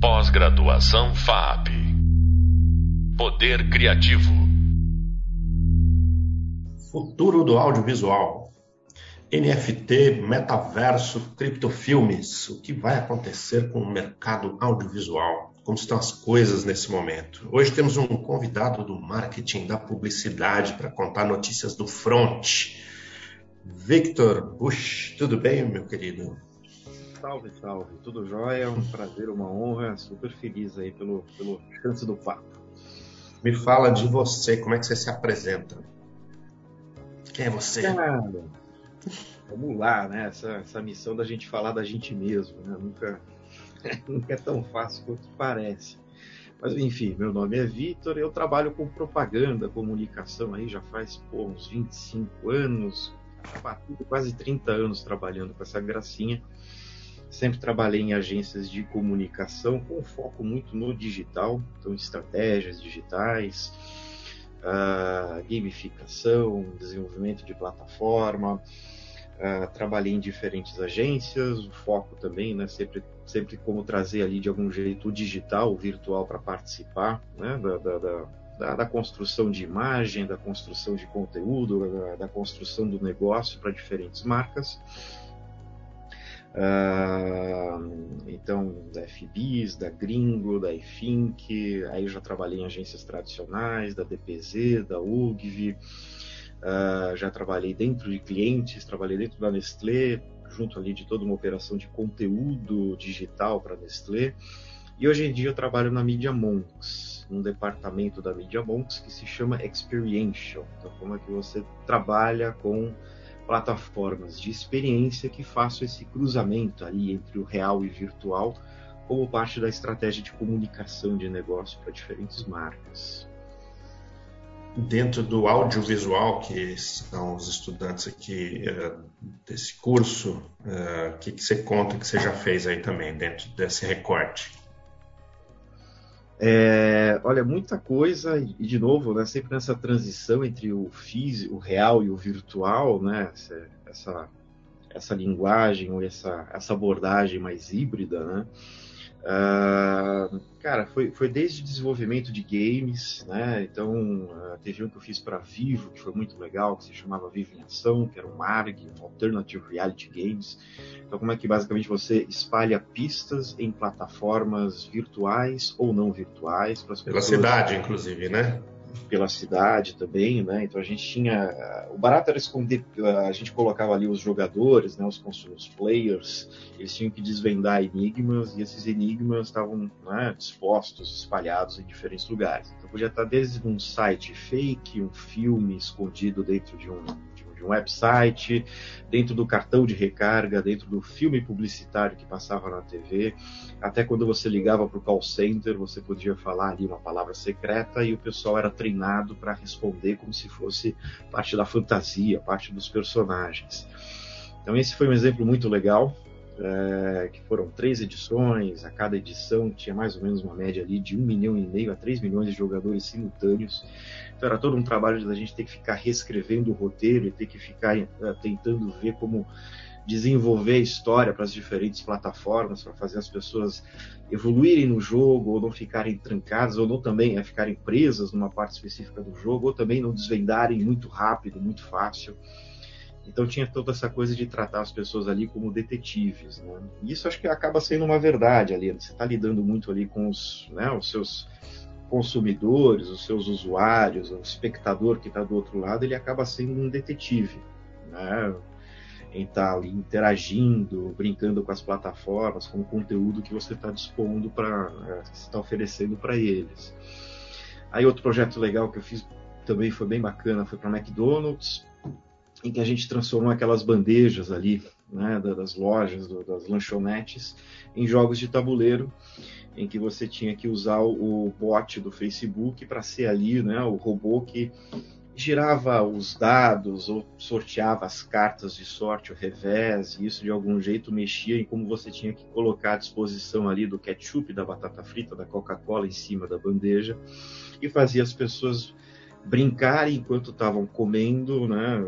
Pós-graduação FAP. Poder Criativo. Futuro do audiovisual. NFT, metaverso, criptofilmes. O que vai acontecer com o mercado audiovisual? Como estão as coisas nesse momento? Hoje temos um convidado do marketing da publicidade para contar notícias do front. Victor Bush, tudo bem, meu querido? Salve, salve. Tudo jóia? Um prazer, uma honra. Super feliz aí pelo, pelo chance do papo. Me fala de você, como é que você se apresenta? Quem é você? Cara, vamos lá, né? Essa, essa missão da gente falar da gente mesmo, né? Nunca, nunca é tão fácil quanto parece. Mas enfim, meu nome é Vitor, eu trabalho com propaganda, comunicação aí já faz pô, uns 25 anos, quase 30 anos trabalhando com essa gracinha. Sempre trabalhei em agências de comunicação com foco muito no digital, então estratégias digitais, uh, gamificação, desenvolvimento de plataforma. Uh, trabalhei em diferentes agências, o foco também, né, sempre, sempre como trazer ali de algum jeito o digital, o virtual para participar né, da, da, da, da, construção de imagem, da construção de conteúdo, da, da construção do negócio para diferentes marcas. Uh, então, da FBIS, da Gringo, da iFink, aí já trabalhei em agências tradicionais, da DPZ, da UGV, uh, já trabalhei dentro de clientes, trabalhei dentro da Nestlé, junto ali de toda uma operação de conteúdo digital para a Nestlé. E hoje em dia eu trabalho na Media Monks, num departamento da Media Monks que se chama Experiential. Então, como é que você trabalha com plataformas de experiência que façam esse cruzamento ali entre o real e virtual como parte da estratégia de comunicação de negócio para diferentes marcas. Dentro do audiovisual, que são os estudantes aqui uh, desse curso, o que, que você conta que você já fez aí também, dentro desse recorte? É, olha, muita coisa, e de novo, né, sempre nessa transição entre o físico, o real e o virtual, né, essa, essa, linguagem ou essa, essa abordagem mais híbrida, né, Uh, cara, foi, foi desde o desenvolvimento de games, né? Então, uh, teve um que eu fiz para Vivo, que foi muito legal, que se chamava Vivo em Ação, que era um ARG, um Alternative Reality Games. Então, como é que basicamente você espalha pistas em plataformas virtuais ou não virtuais para as pessoas. Pela cidade, inclusive, né? Pela cidade também, né? Então a gente tinha. O barato era esconder, a gente colocava ali os jogadores, né? Os, os players, eles tinham que desvendar enigmas e esses enigmas estavam né, dispostos, espalhados em diferentes lugares. Então podia estar desde um site fake, um filme escondido dentro de um, de um website, dentro do cartão de recarga, dentro do filme publicitário que passava na TV. Até quando você ligava para o call center, você podia falar ali uma palavra secreta e o pessoal era treinado para responder como se fosse parte da fantasia, parte dos personagens. Então esse foi um exemplo muito legal é, que foram três edições, a cada edição tinha mais ou menos uma média ali de um milhão e meio a três milhões de jogadores simultâneos. Então era todo um trabalho da gente ter que ficar reescrevendo o roteiro e ter que ficar é, tentando ver como desenvolver a história para as diferentes plataformas, para fazer as pessoas evoluírem no jogo, ou não ficarem trancadas, ou não também é, ficarem presas numa parte específica do jogo, ou também não desvendarem muito rápido, muito fácil. Então tinha toda essa coisa de tratar as pessoas ali como detetives. Né? E isso acho que acaba sendo uma verdade ali. Você está lidando muito ali com os, né, os seus consumidores, os seus usuários, o espectador que está do outro lado, ele acaba sendo um detetive. Né? Em estar tá ali interagindo, brincando com as plataformas, com o conteúdo que você está dispondo para, é, está oferecendo para eles. Aí outro projeto legal que eu fiz também foi bem bacana, foi para McDonald's, em que a gente transformou aquelas bandejas ali, né, das lojas, das lanchonetes, em jogos de tabuleiro, em que você tinha que usar o bot do Facebook para ser ali, né, o robô que girava os dados ou sorteava as cartas de sorte, o revés, e isso de algum jeito mexia em como você tinha que colocar à disposição ali do ketchup, da batata frita, da Coca-Cola em cima da bandeja, e fazia as pessoas brincar enquanto estavam comendo, né,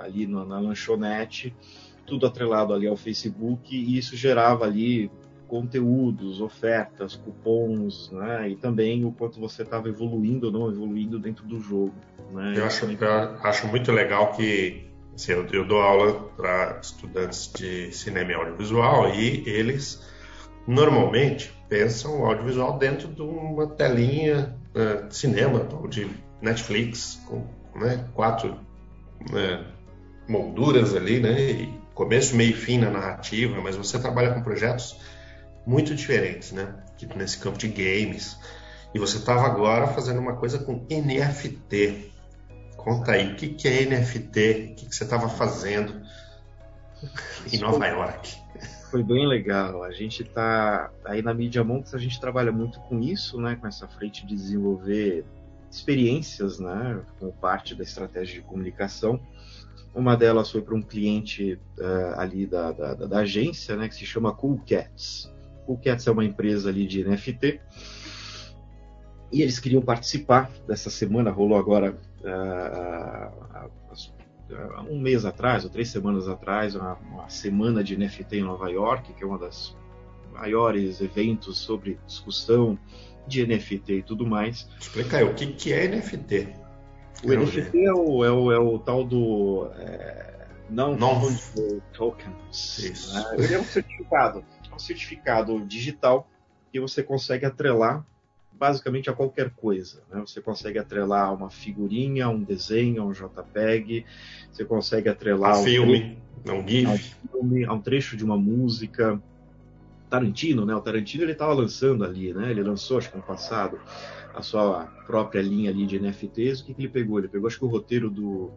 ali na, na, lanchonete, tudo atrelado ali ao Facebook, e isso gerava ali conteúdos, ofertas, cupons, né? E também o quanto você estava evoluindo ou não evoluindo dentro do jogo. Né? Eu, acho, eu acho muito legal que assim, eu, eu dou aula para estudantes de cinema e audiovisual e eles normalmente pensam o audiovisual dentro de uma telinha uh, de cinema ou de Netflix com né, quatro né, molduras ali, né? E começo, meio e fim na narrativa, mas você trabalha com projetos muito diferentes, né? Tipo nesse campo de games. E você estava agora fazendo uma coisa com NFT. Conta aí, o que, que é NFT? O que, que você estava fazendo em Nova York? Foi bem legal. A gente está aí na Media Monks, a gente trabalha muito com isso, né? Com essa frente de desenvolver experiências, né? Como parte da estratégia de comunicação. Uma delas foi para um cliente uh, ali da, da, da, agência, né? Que se chama Cool Cats. Cool Cats é uma empresa ali de NFT. E eles queriam participar dessa semana, rolou agora uh, um mês atrás, ou três semanas atrás, uma, uma, semana de NFT em Nova York, que é uma das maiores eventos sobre discussão de NFT e tudo mais. Explica aí, o que, que é NFT? O NFT é o, é, o, é o, tal do é, não, não tokens. Isso. Né? Ele é um certificado, é um certificado digital que você consegue atrelar basicamente a qualquer coisa. Né? Você consegue atrelar uma figurinha, um desenho, um JPEG, você consegue atrelar um filme, trecho, um um, filme, a um trecho de uma música. Tarantino, né? O Tarantino ele estava lançando ali, né? Ele lançou, acho que no passado, a sua própria linha ali de NFTs. O que, que ele pegou? Ele pegou, acho que o roteiro do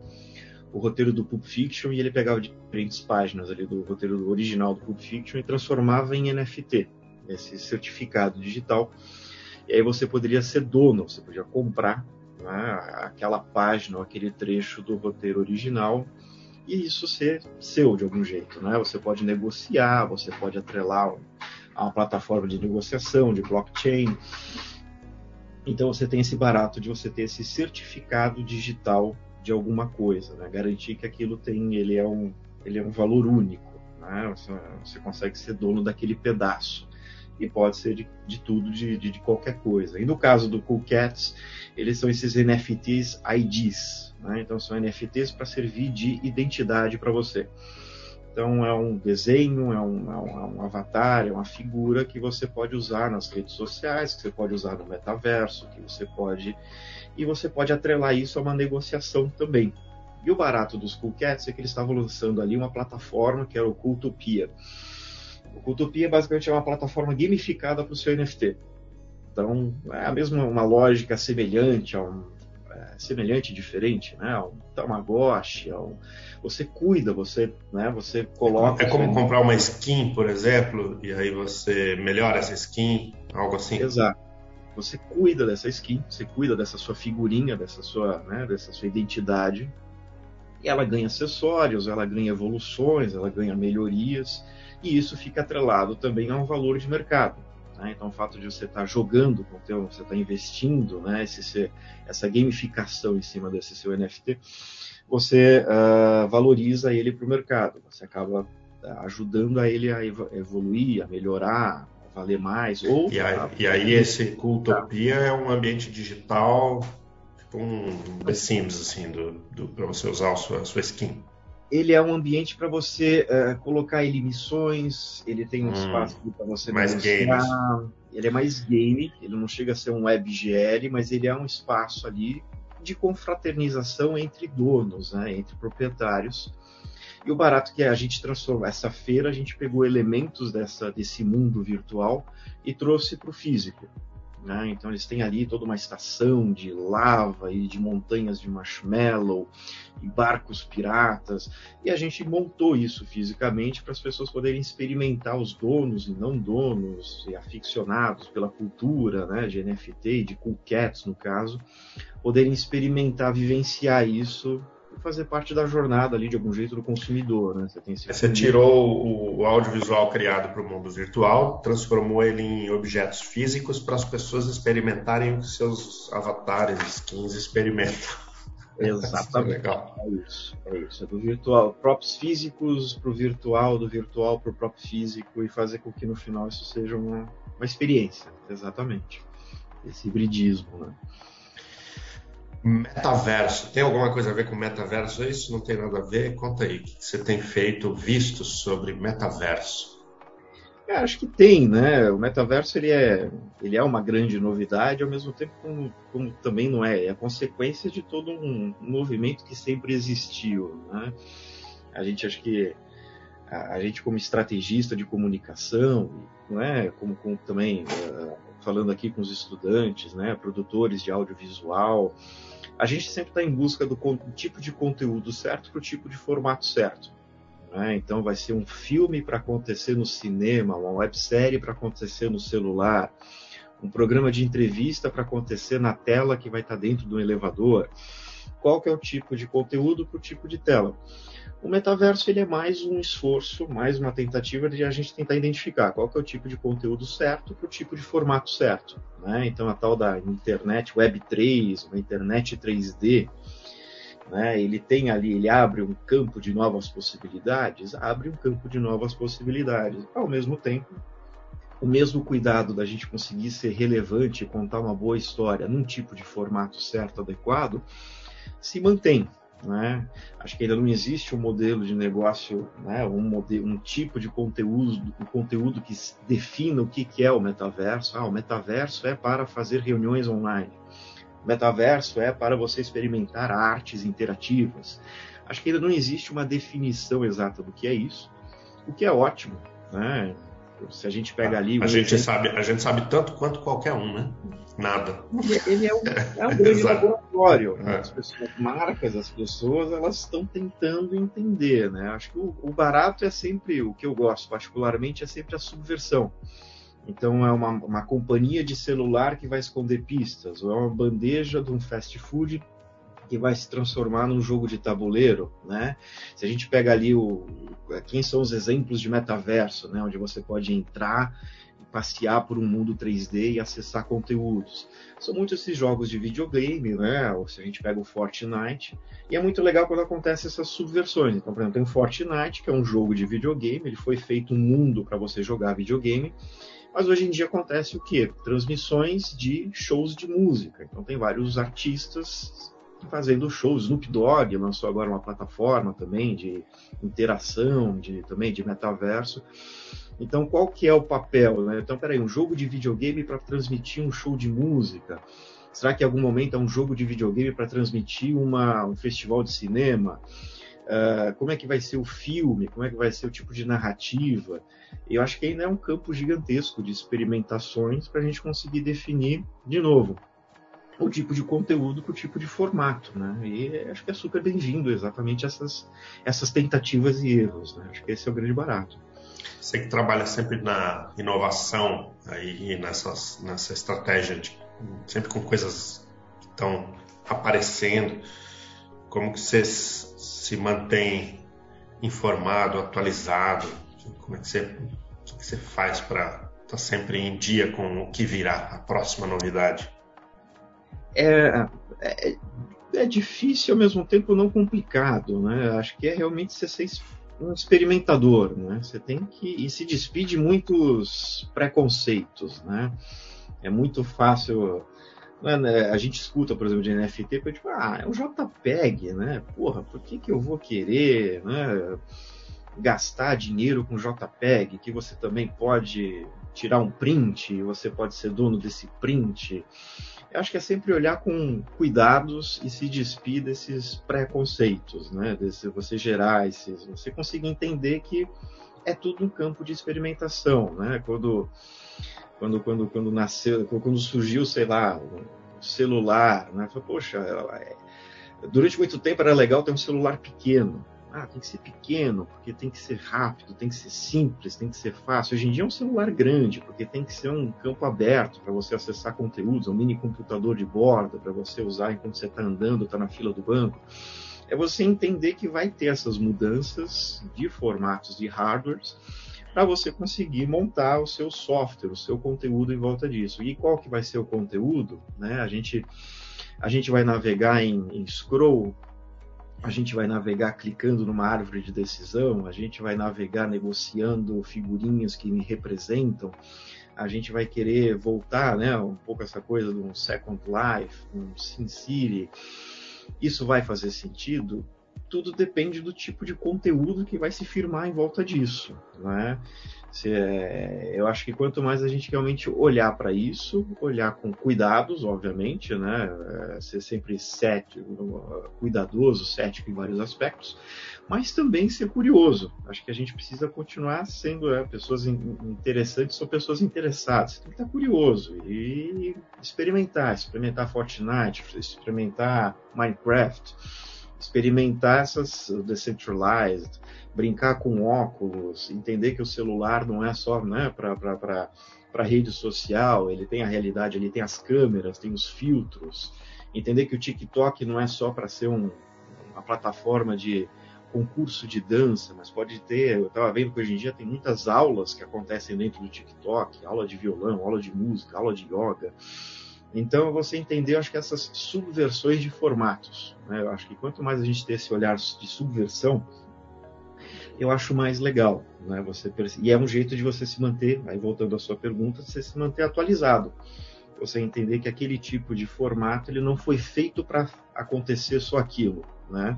o roteiro do Pulp Fiction e ele pegava diferentes páginas ali do roteiro original do Pulp Fiction e transformava em NFT, esse certificado digital e aí você poderia ser dono, você podia comprar né, aquela página ou aquele trecho do roteiro original e isso ser seu de algum jeito. Né? Você pode negociar, você pode atrelar a uma plataforma de negociação, de blockchain. Então você tem esse barato de você ter esse certificado digital de alguma coisa, né? garantir que aquilo tem, ele é um, ele é um valor único. Né? Você, você consegue ser dono daquele pedaço e pode ser de, de tudo, de, de, de, qualquer coisa. E no caso do Cool Cats, eles são esses NFTs IDs, né? então são NFTs para servir de identidade para você. Então é um desenho, é um, é, um, é um, avatar, é uma figura que você pode usar nas redes sociais, que você pode usar no metaverso, que você pode e você pode atrelar isso a uma negociação também. E o barato dos Cool Cats é que eles estavam lançando ali uma plataforma que era o Cultopia. O Cultopia basicamente é uma plataforma gamificada para o seu NFT. Então, é a mesma uma lógica semelhante a um é, semelhante diferente, né? A um Tamagotchi, a um, você cuida, você, né? Você coloca. É como comprar uma skin, por exemplo, e aí você melhora essa skin, algo assim. Exato. Você cuida dessa skin, você cuida dessa sua figurinha, dessa sua, né? Dessa sua identidade. E ela ganha acessórios, ela ganha evoluções, ela ganha melhorias e isso fica atrelado também a um valor de mercado. Né? Então, o fato de você estar tá jogando com o teu, você está investindo, né? Esse, essa gamificação em cima desse seu NFT, você uh, valoriza ele para o mercado. Você acaba ah, ajudando a ele a evoluir, a melhorar, a valer mais. Ou e, aí, e aí esse Cultopia é um ambiente digital, tipo um The Sims, assim, do, do para você usar a sua, a sua skin ele é um ambiente para você uh, colocar ele missões, ele tem um hum, espaço para você mais. Ele é mais game, ele não chega a ser um WebGL, mas ele é um espaço ali de confraternização entre donos, né, entre proprietários. E o barato que é a gente transforma essa feira, a gente pegou elementos dessa, desse mundo virtual e trouxe para o físico. Né? Então eles têm ali toda uma estação de lava e de montanhas de marshmallow e barcos piratas. E a gente montou isso fisicamente para as pessoas poderem experimentar, os donos e não donos, e aficionados pela cultura né, de NFT e de cool cats, no caso, poderem experimentar, vivenciar isso fazer parte da jornada ali de algum jeito do consumidor, né? Você, tem Você tirou o, o audiovisual criado para o mundo virtual, transformou ele em objetos físicos para as pessoas experimentarem o que seus avatares, skins experimentam. Exatamente. Legal. É isso, é isso. É do virtual, props físicos para o virtual, do virtual para o prop físico e fazer com que no final isso seja uma, uma experiência. Exatamente. Esse hibridismo, né? Metaverso, tem alguma coisa a ver com metaverso? Isso não tem nada a ver? Conta aí, o que você tem feito, visto sobre metaverso? É, acho que tem, né? O metaverso ele é, ele é uma grande novidade, ao mesmo tempo como, como também não é. É a consequência de todo um movimento que sempre existiu, né? A gente acho que a, a gente como estrategista de comunicação, não é? Como, como também uh, falando aqui com os estudantes, né? Produtores de audiovisual, a gente sempre está em busca do, do, tipo de conteúdo certo para o tipo de formato certo. Né? Então, vai ser um filme para acontecer no cinema, uma websérie para acontecer no celular, um programa de entrevista para acontecer na tela que vai estar tá dentro do elevador. Qual que é o tipo de conteúdo para o tipo de tela? O metaverso ele é mais um esforço, mais uma tentativa de a gente tentar identificar qual que é o tipo de conteúdo certo para o tipo de formato certo. Né? Então a tal da internet Web 3, uma internet 3D, né? ele tem ali, ele abre um campo de novas possibilidades, abre um campo de novas possibilidades. Ao mesmo tempo, o mesmo cuidado da gente conseguir ser relevante contar uma boa história num tipo de formato certo, adequado, se mantém. Né? Acho que ainda não existe um modelo de negócio, né? um, modelo, um tipo de conteúdo, um conteúdo que defina o que, que é o metaverso. Ah, o metaverso é para fazer reuniões online. O metaverso é para você experimentar artes interativas. Acho que ainda não existe uma definição exata do que é isso, o que é ótimo. Né? Se a gente pega ali. A, gente, sabe, a gente sabe tanto quanto qualquer um, né? Nada. Ele é um, é um grande laboratório. Né? As pessoas, marcas, as pessoas, elas estão tentando entender, né? Acho que o, o, barato é sempre, o que eu gosto particularmente, é sempre a subversão. Então é uma, uma companhia de celular que vai esconder pistas, ou é uma bandeja de um fast food que vai se transformar num jogo de tabuleiro, né? Se a gente pega ali o quem são os exemplos de metaverso, né, onde você pode entrar passear por um mundo 3D e acessar conteúdos. São muitos esses jogos de videogame, né? Ou se a gente pega o Fortnite, e é muito legal quando acontece essas subversões. Então, por exemplo, tem o Fortnite, que é um jogo de videogame, ele foi feito um mundo para você jogar videogame. Mas hoje em dia acontece o quê? Transmissões de shows de música. Então tem vários artistas fazendo shows. Snoop Dogg lançou agora uma plataforma também de interação, de também de metaverso. Então, qual que é o papel? Né? Então, peraí, um jogo de videogame para transmitir um show de música? Será que em algum momento é um jogo de videogame para transmitir uma, um festival de cinema? Uh, como é que vai ser o filme? Como é que vai ser o tipo de narrativa? Eu acho que ainda é um campo gigantesco de experimentações para a gente conseguir definir, de novo, o tipo de conteúdo para o tipo de formato, né? E acho que é super bem-vindo exatamente essas, essas tentativas e erros, né? Acho que esse é o grande barato. Você que trabalha sempre na inovação aí nessas, nessa estratégia, de, sempre com coisas que estão aparecendo, como que você se mantém informado, atualizado? Como é que você, que você faz para estar tá sempre em dia com o que virá, a próxima novidade? é, é, é difícil ao mesmo tempo não complicado, né? Acho que é realmente você ser um experimentador, né? Você tem que e se despide de muitos preconceitos, né? É muito fácil é, né? a gente escuta, por exemplo, de NFT, tipo, ah, é um JPEG, né? Porra, por que, que eu vou querer, né? Gastar dinheiro com JPEG, que você também pode tirar um print, você pode ser dono desse print. Eu acho que é sempre olhar com cuidados e se despir desses preconceitos, né? Desse, você gerar esses, você conseguir entender que é tudo um campo de experimentação, né? Quando quando quando quando nasceu, quando surgiu, sei lá, o celular, né? Falei, Poxa, é, durante muito tempo era legal ter um celular pequeno. Ah, tem que ser pequeno, porque tem que ser rápido, tem que ser simples, tem que ser fácil. Hoje em dia é um celular grande, porque tem que ser um campo aberto para você acessar conteúdos, um mini computador de borda para você usar enquanto você está andando, está na fila do banco. É você entender que vai ter essas mudanças de formatos de hardwares para você conseguir montar o seu software, o seu conteúdo em volta disso. E qual que vai ser o conteúdo? Né? A gente a gente vai navegar em, em scroll, a gente vai navegar clicando numa árvore de decisão, a gente vai navegar negociando figurinhas que me representam, a gente vai querer voltar, né, um pouco essa coisa de um Second Life, um Sin City. Isso vai fazer sentido? Tudo depende do tipo de conteúdo que vai se firmar em volta disso, né? Eu acho que quanto mais a gente realmente olhar para isso, olhar com cuidados, obviamente, né? É, ser sempre cético, cuidadoso, cético em vários aspectos, mas também ser curioso. Acho que a gente precisa continuar sendo é, pessoas interessantes, são pessoas interessadas. Tem que estar curioso e experimentar, experimentar Fortnite, experimentar Minecraft, experimentar essas decentralized brincar com óculos, entender que o celular não é só né, para rede social, ele tem a realidade, ele tem as câmeras, tem os filtros, entender que o TikTok não é só para ser um, uma plataforma de concurso de dança, mas pode ter, eu estava vendo que hoje em dia tem muitas aulas que acontecem dentro do TikTok, aula de violão, aula de música, aula de yoga. Então você entender, acho que essas subversões de formatos, né? eu acho que quanto mais a gente ter esse olhar de subversão, eu acho mais legal. Né? Você E é um jeito de você se manter, aí voltando à sua pergunta, você se manter atualizado. Você entender que aquele tipo de formato ele não foi feito para acontecer só aquilo. Né?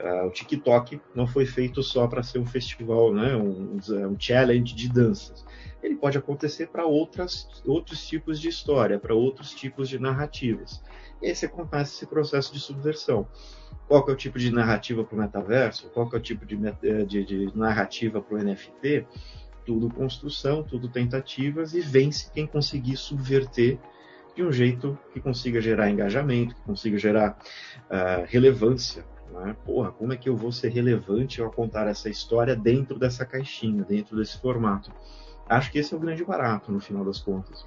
Uh, o TikTok não foi feito só para ser um festival, né? um, um challenge de danças. Ele pode acontecer para outros tipos de história, para outros tipos de narrativas. E aí você começa esse processo de subversão qual é o tipo de narrativa para o metaverso, qual é o tipo de, eh, de, de narrativa para o NFT, tudo construção, tudo tentativas e vence quem conseguir subverter de um jeito que consiga gerar engajamento, que consiga gerar uh, relevância. Né? Porra, como é que eu vou ser relevante ao contar essa história dentro dessa caixinha, dentro desse formato? Acho que esse é o grande barato no final das contas.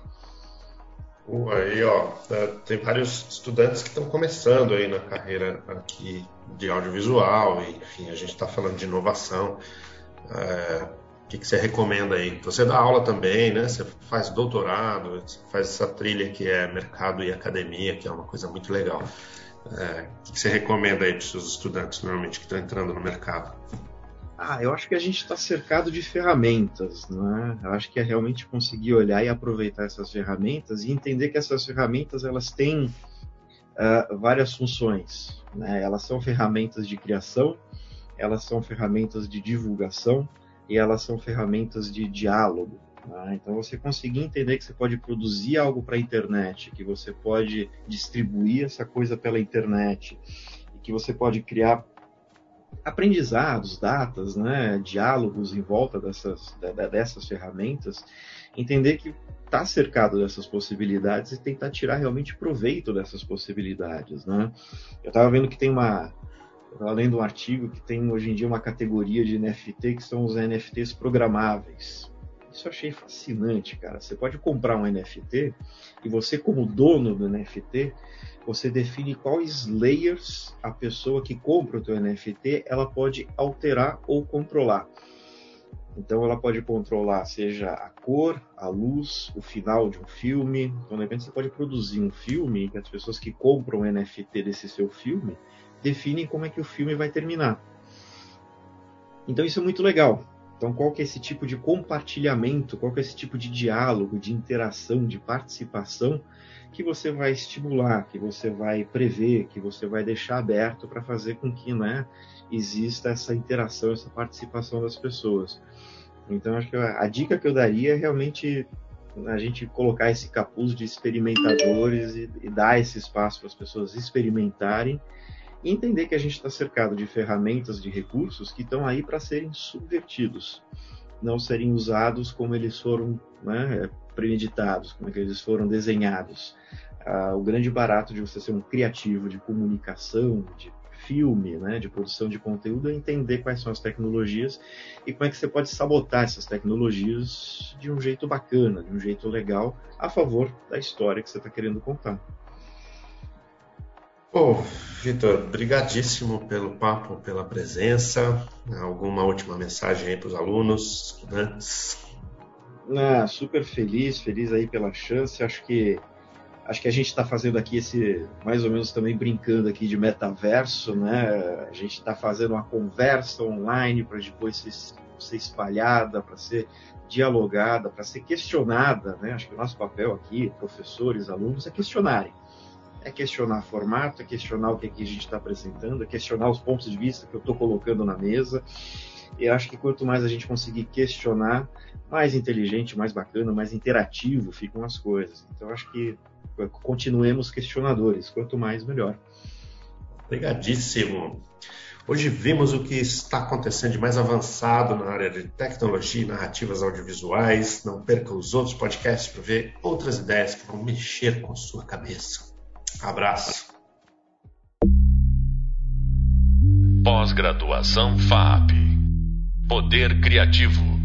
Aí, ó, é, tem vários estudantes que estão começando aí na carreira aqui de audiovisual, e, enfim, a gente está falando de inovação. É, que, que, você recomenda aí? Você dá aula também, né? Você faz doutorado, faz essa trilha que é mercado e academia, que é uma coisa muito legal. É, o que, que você recomenda aí para os seus estudantes, normalmente, que estão entrando no mercado? Ah, eu acho que a gente está cercado de ferramentas, né? Eu acho que é realmente conseguir olhar e aproveitar essas ferramentas e entender que essas ferramentas elas têm uh, várias funções. Né? Elas são ferramentas de criação, elas são ferramentas de divulgação e elas são ferramentas de diálogo. Né? Então, você conseguir entender que você pode produzir algo para a internet, que você pode distribuir essa coisa pela internet, e que você pode criar aprendizados, datas, né, diálogos em volta dessas, dessas ferramentas, entender que está cercado dessas possibilidades e tentar tirar realmente proveito dessas possibilidades. Né? Eu estava vendo que tem uma. Eu lendo um artigo que tem hoje em dia uma categoria de NFT que são os NFTs programáveis. Isso eu achei fascinante, cara. Você pode comprar um NFT e você, como dono do NFT, você define quais layers a pessoa que compra o teu NFT ela pode alterar ou controlar. Então ela pode controlar seja a cor, a luz, o final de um filme. Então de repente você pode produzir um filme que as pessoas que compram o NFT desse seu filme definem como é que o filme vai terminar. Então isso é muito legal. Então qual que é esse tipo de compartilhamento, qual que é esse tipo de diálogo, de interação, de participação que você vai estimular, que você vai prever, que você vai deixar aberto para fazer com que né, exista essa interação, essa participação das pessoas. Então, acho que a, dica que eu daria é realmente a gente colocar esse capuz de experimentadores e, e dar esse espaço para as pessoas experimentarem entender que a gente está cercado de ferramentas, de recursos que estão aí para serem subvertidos, não serem usados como eles foram né, premeditados, como é eles foram desenhados. Ah, o grande barato de você ser um criativo de comunicação, de filme, né, de produção de conteúdo, é entender quais são as tecnologias e como é que você pode sabotar essas tecnologias de um jeito bacana, de um jeito legal, a favor da história que você está querendo contar. Bom, Vitor, brigadíssimo pelo papo, pela presença. Alguma última mensagem aí para os alunos, estudantes? Ah, super feliz, feliz aí pela chance. Acho que Acho que a gente está fazendo aqui esse, mais ou menos também brincando aqui de metaverso, né? A gente está fazendo uma conversa online para depois ser, ser espalhada, para ser dialogada, para ser questionada, né? Acho que o nosso papel aqui, professores, alunos, é questionarem. É questionar formato, é questionar o que, é que a gente está apresentando, é questionar os pontos de vista que eu estou colocando na mesa. E acho que quanto mais a gente conseguir questionar, mais inteligente, mais bacana, mais interativo ficam as coisas. Então acho que continuemos questionadores, quanto mais melhor. Obrigadíssimo. Hoje vimos o que está acontecendo de mais avançado na área de tecnologia e narrativas audiovisuais. Não perca os outros podcasts para ver outras ideias que vão mexer com sua cabeça. Abraço. Pós-graduação FAP. Poder Criativo.